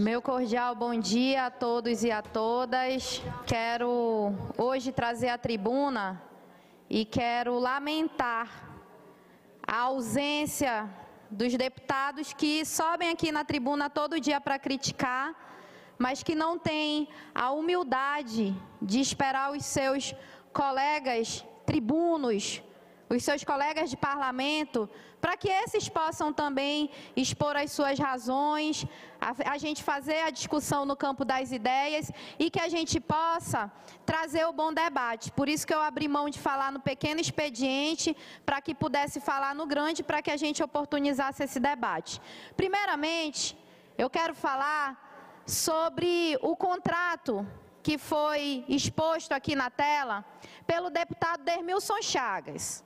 Meu cordial bom dia a todos e a todas. Quero hoje trazer à tribuna e quero lamentar a ausência dos deputados que sobem aqui na tribuna todo dia para criticar, mas que não têm a humildade de esperar os seus colegas tribunos, os seus colegas de parlamento, para que esses possam também expor as suas razões, a, a, gente fazer a discussão no campo das ideias e que a gente possa trazer o bom debate. Por isso que eu abri mão de falar no pequeno expediente, para que pudesse falar no grande, para que a gente oportunizasse esse debate. Primeiramente, eu quero falar sobre o contrato que foi exposto aqui na tela pelo deputado Dermilson Chagas.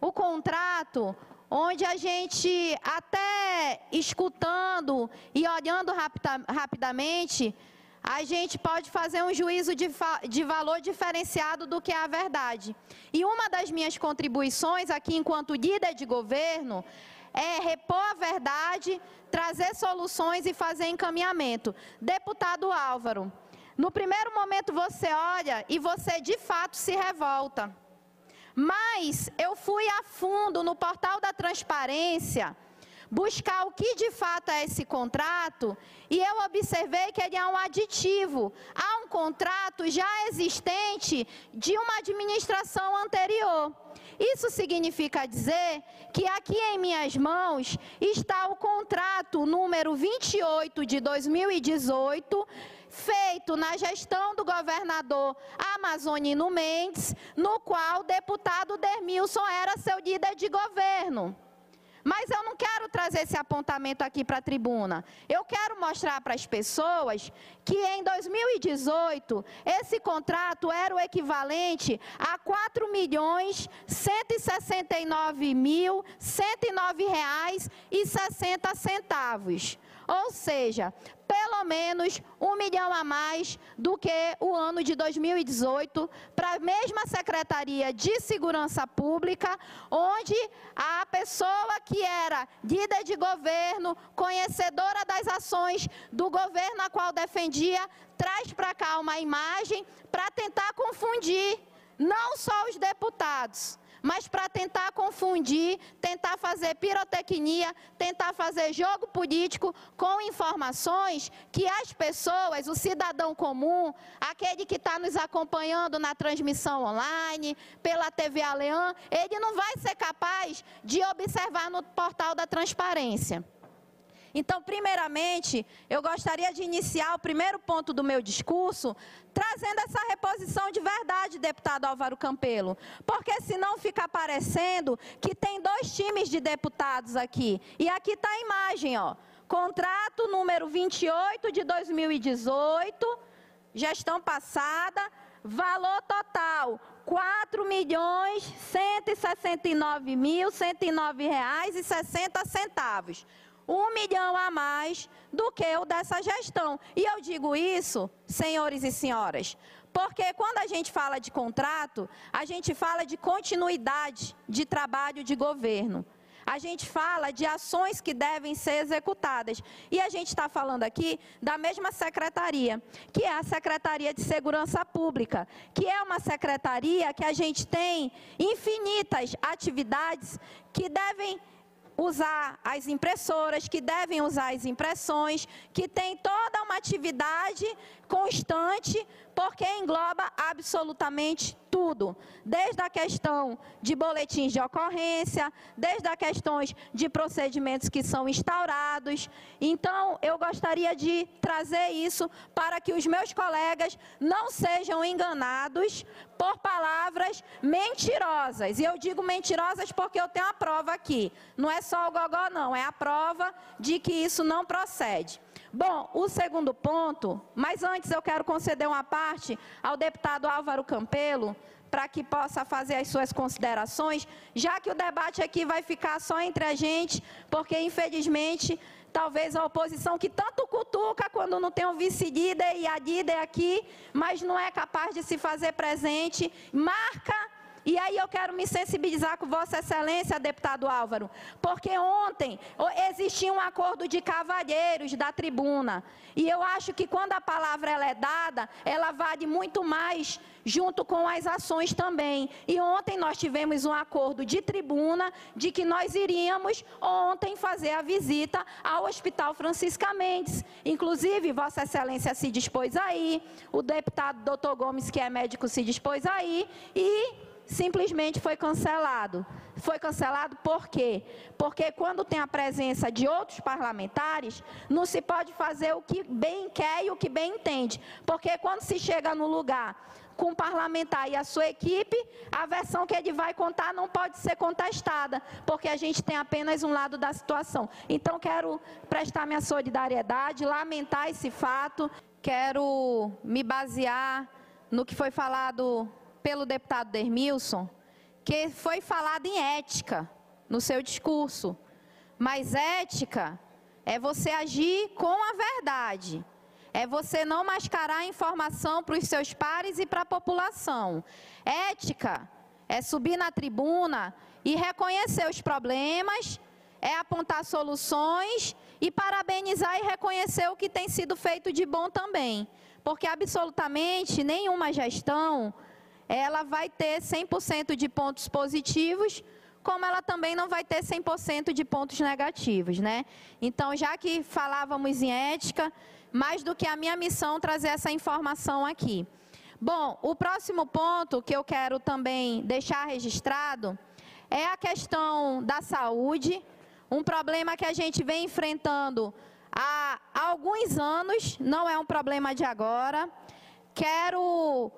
O contrato onde a gente, até escutando e olhando rapida, rapidamente, a gente pode fazer um juízo de, de, valor diferenciado do que é a verdade. E uma das minhas contribuições aqui, enquanto líder de governo, é repor a verdade, trazer soluções e fazer encaminhamento. Deputado Álvaro, no primeiro momento você olha e você de fato se revolta. Mas eu fui a fundo no portal da transparência buscar o que de fato é esse contrato e eu observei que ele é um aditivo a um contrato já existente de uma administração anterior. Isso significa dizer que aqui em minhas mãos está o contrato número 28 de 2018 feito na gestão do governador Amazonino Mendes, no qual o deputado Dermilson era seu líder de governo. Mas eu não quero trazer esse apontamento aqui para a tribuna. Eu quero mostrar para as pessoas que em 2018 esse contrato era o equivalente a R$ 4 milhões 169 mil 109 reais e 60 centavos. Ou seja, pelo menos um milhão a mais do que o ano de 2018 para a mesma Secretaria de Segurança Pública, onde a pessoa que era líder de governo, conhecedora das ações do governo a qual defendia, traz para cá uma imagem para tentar confundir não só os deputados, mas para tentar confundir, tentar fazer pirotecnia, tentar fazer jogo político com informações que as pessoas, o cidadão comum, aquele que está nos acompanhando na transmissão online, pela TV Aleã, ele não vai ser capaz de observar no portal da transparência. Então, primeiramente, eu gostaria de iniciar o primeiro ponto do meu discurso trazendo essa reposição de verdade, deputado Álvaro Campelo. Porque senão fica parecendo que tem dois times de deputados aqui. E aqui está a imagem, ó. Contrato número 28 de 2018, gestão passada, valor total quatro milhões cento e sessenta e nove mil cento e nove reais e sessenta centavos um milhão a mais do que o dessa gestão. E eu digo isso, senhores e senhoras, porque quando a gente fala de contrato, a gente fala de continuidade de trabalho de governo. A gente fala de ações que devem ser executadas. E a gente está falando aqui da mesma secretaria, que é a Secretaria de Segurança Pública, que é uma secretaria que a gente tem infinitas atividades que devem usar as impressoras, que devem usar as impressões, que tem toda uma atividade constante, porque engloba absolutamente tudo, desde a questão de boletins de ocorrência, desde as questões de procedimentos que são instaurados. Então, eu gostaria de trazer isso para que os meus colegas não sejam enganados por palavras mentirosas. E eu digo mentirosas porque eu tenho a prova aqui. Não é só o gogó, não, é a prova de que isso não procede. Bom, o segundo ponto, mas antes eu quero conceder uma parte ao deputado Álvaro Campelo, para que possa fazer as suas considerações, já que o debate aqui vai ficar só entre a gente, porque infelizmente talvez a oposição que tanto cutuca quando não tem o vice-líder e a líder aqui, mas não é capaz de se fazer presente, marca E aí eu quero me sensibilizar com Vossa Excelência, deputado Álvaro, porque ontem existia um acordo de cavalheiros da tribuna. E eu acho que quando a palavra é dada, ela vale muito mais junto com as ações também. E ontem nós tivemos um acordo de tribuna de que nós iríamos ontem fazer a visita ao Hospital Francisca Mendes. Inclusive, Vossa Excelência se dispôs aí, o deputado doutor Gomes, que é médico, se dispôs aí, e simplesmente foi cancelado. Foi cancelado por quê? Porque quando tem a presença de outros parlamentares, não se pode fazer o que bem quer e o que bem entende. Porque quando se chega no lugar com o parlamentar e a sua equipe, a versão que ele vai contar não pode ser contestada, porque a gente tem apenas um lado da situação. Então, quero prestar minha solidariedade, lamentar esse fato, quero me basear no que foi falado pelo deputado Dermilson, que foi falado em ética no seu discurso. Mas ética é você agir com a verdade. É você não mascarar a informação para os seus pares e para a população. Ética é subir na tribuna e reconhecer os problemas, é apontar soluções e parabenizar e reconhecer o que tem sido feito de bom também. Porque absolutamente nenhuma gestão ela vai ter 100% de pontos positivos, como ela também não vai ter 100% de pontos negativos, né? Então, já que falávamos em ética, mais do que a minha missão trazer essa informação aqui. Bom, o próximo ponto que eu quero também deixar registrado é a questão da saúde, um problema que a gente vem enfrentando há alguns anos, não é um problema de agora. Quero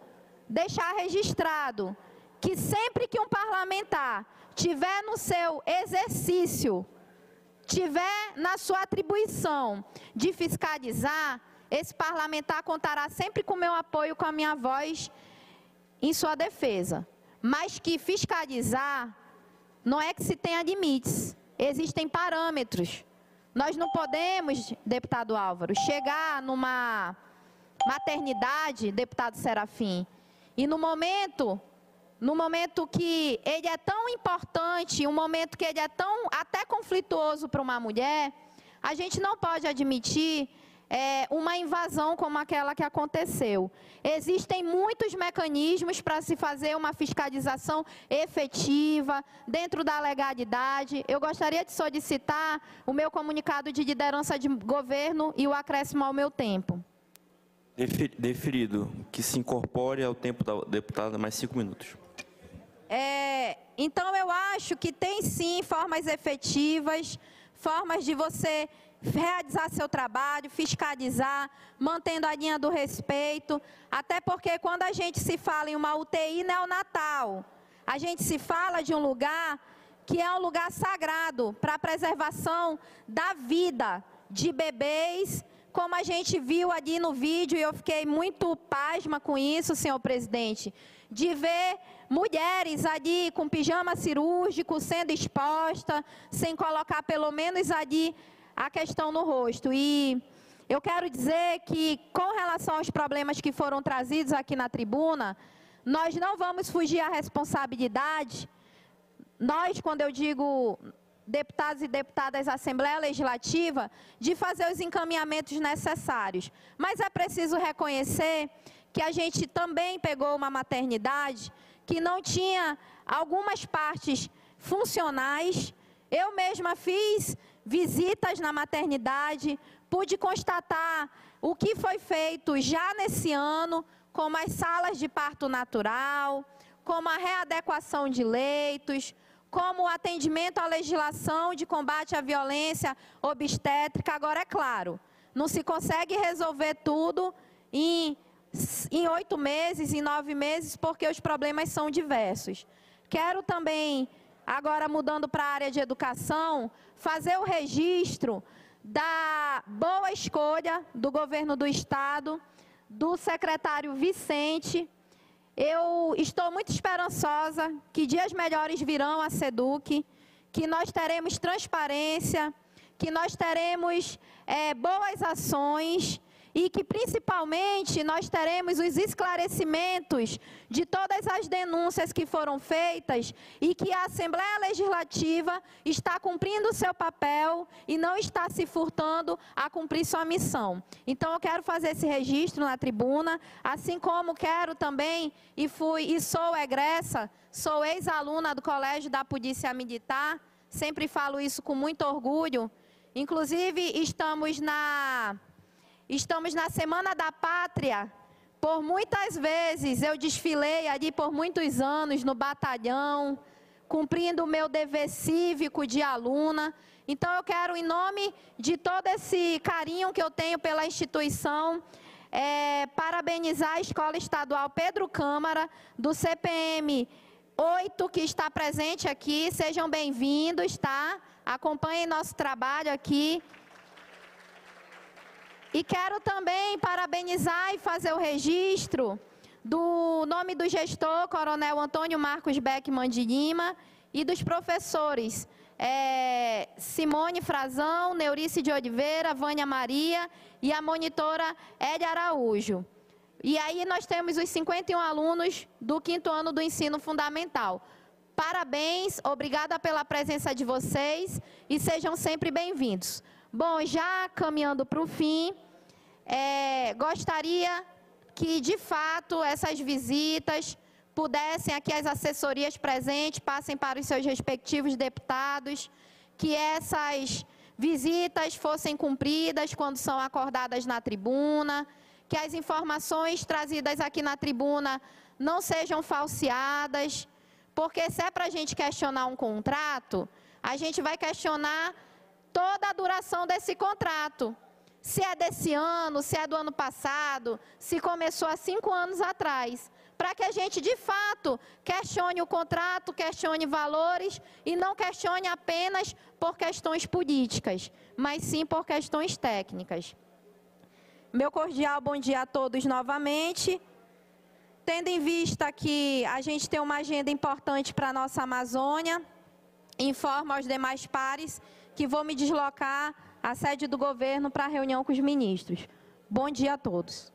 deixar registrado que sempre que um parlamentar tiver no seu exercício tiver na sua atribuição de fiscalizar, esse parlamentar contará sempre com o meu apoio, com a minha voz em sua defesa. Mas que fiscalizar não é que se tenha limites, existem parâmetros. Nós não podemos, deputado Álvaro, chegar numa maternidade, deputado Serafim, e no momento no momento que ele é tão importante, um momento que ele é tão até conflituoso para uma mulher, a gente não pode admitir é, uma invasão como aquela que aconteceu. Existem muitos mecanismos para se fazer uma fiscalização efetiva, dentro da legalidade. Eu gostaria de solicitar o meu comunicado de liderança de governo e o acréscimo ao meu tempo. Deferido, que se incorpore ao tempo da deputada mais cinco minutos. É, então, eu acho que tem sim formas efetivas, formas de você realizar seu trabalho, fiscalizar, mantendo a linha do respeito, até porque quando a gente se fala em uma UTI neonatal, a gente se fala de um lugar que é um lugar sagrado para a preservação da vida de bebês, como a gente viu ali no vídeo, e eu fiquei muito pasma com isso, senhor presidente, de ver mulheres ali com pijama cirúrgico sendo exposta, sem colocar pelo menos ali a questão no rosto. E eu quero dizer que, com relação aos problemas que foram trazidos aqui na tribuna, nós não vamos fugir à responsabilidade. Nós, quando eu digo deputados e deputadas da Assembleia Legislativa, de fazer os encaminhamentos necessários. Mas é preciso reconhecer que a gente também pegou uma maternidade que não tinha algumas partes funcionais. Eu mesma fiz visitas na maternidade, pude constatar o que foi feito já nesse ano, como as salas de parto natural, como a readequação de leitos, como o atendimento à legislação de combate à violência obstétrica. Agora, é claro, não se consegue resolver tudo em em oito meses, em nove meses, porque os problemas são diversos. Quero também, agora mudando para a área de educação, fazer o registro da boa escolha do governo do Estado, do secretário Vicente. Eu estou muito esperançosa que dias melhores virão a SEDUC, que nós teremos transparência, que nós teremos é, boas ações e que principalmente nós teremos os esclarecimentos de todas as denúncias que foram feitas e que a Assembleia Legislativa está cumprindo o seu papel e não está se furtando a cumprir sua missão. Então eu quero fazer esse registro na tribuna, assim como quero também e fui e sou egressa, sou ex-aluna do Colégio da Polícia Militar, sempre falo isso com muito orgulho. Inclusive estamos na Estamos na Semana da Pátria. Por muitas vezes eu desfilei ali por muitos anos no batalhão, cumprindo o meu dever cívico de aluna. Então eu quero, em nome de todo esse carinho que eu tenho pela instituição, é, parabenizar a Escola Estadual Pedro Câmara, do CPM 8, que está presente aqui. Sejam bem-vindos, tá? Acompanhem nosso trabalho aqui. E quero também parabenizar e fazer o registro do nome do gestor, Coronel Antônio Marcos Beckman de Lima, e dos professores é, Simone Frazão, Neurice de Oliveira, Vânia Maria e a monitora Elia Araújo. E aí nós temos os 51 alunos do quinto ano do ensino fundamental. Parabéns, obrigada pela presença de vocês e sejam sempre bem-vindos. Bom, já caminhando para o fim, é, gostaria que, de fato, essas visitas pudessem, aqui as assessorias presentes, passem para os seus respectivos deputados, que essas visitas fossem cumpridas quando são acordadas na tribuna, que as informações trazidas aqui na tribuna não sejam falseadas, porque se é para a gente questionar um contrato, a gente vai questionar toda a duração desse contrato. Se é desse ano, se é do ano passado, se começou há cinco anos atrás. Para que a gente, de fato, questione o contrato, questione valores e não questione apenas por questões políticas, mas sim por questões técnicas. Meu cordial bom dia a todos novamente. Tendo em vista que a gente tem uma agenda importante para a nossa Amazônia, informo aos demais pares que vou me deslocar à sede do governo para a reunião com os ministros. Bom dia a todos.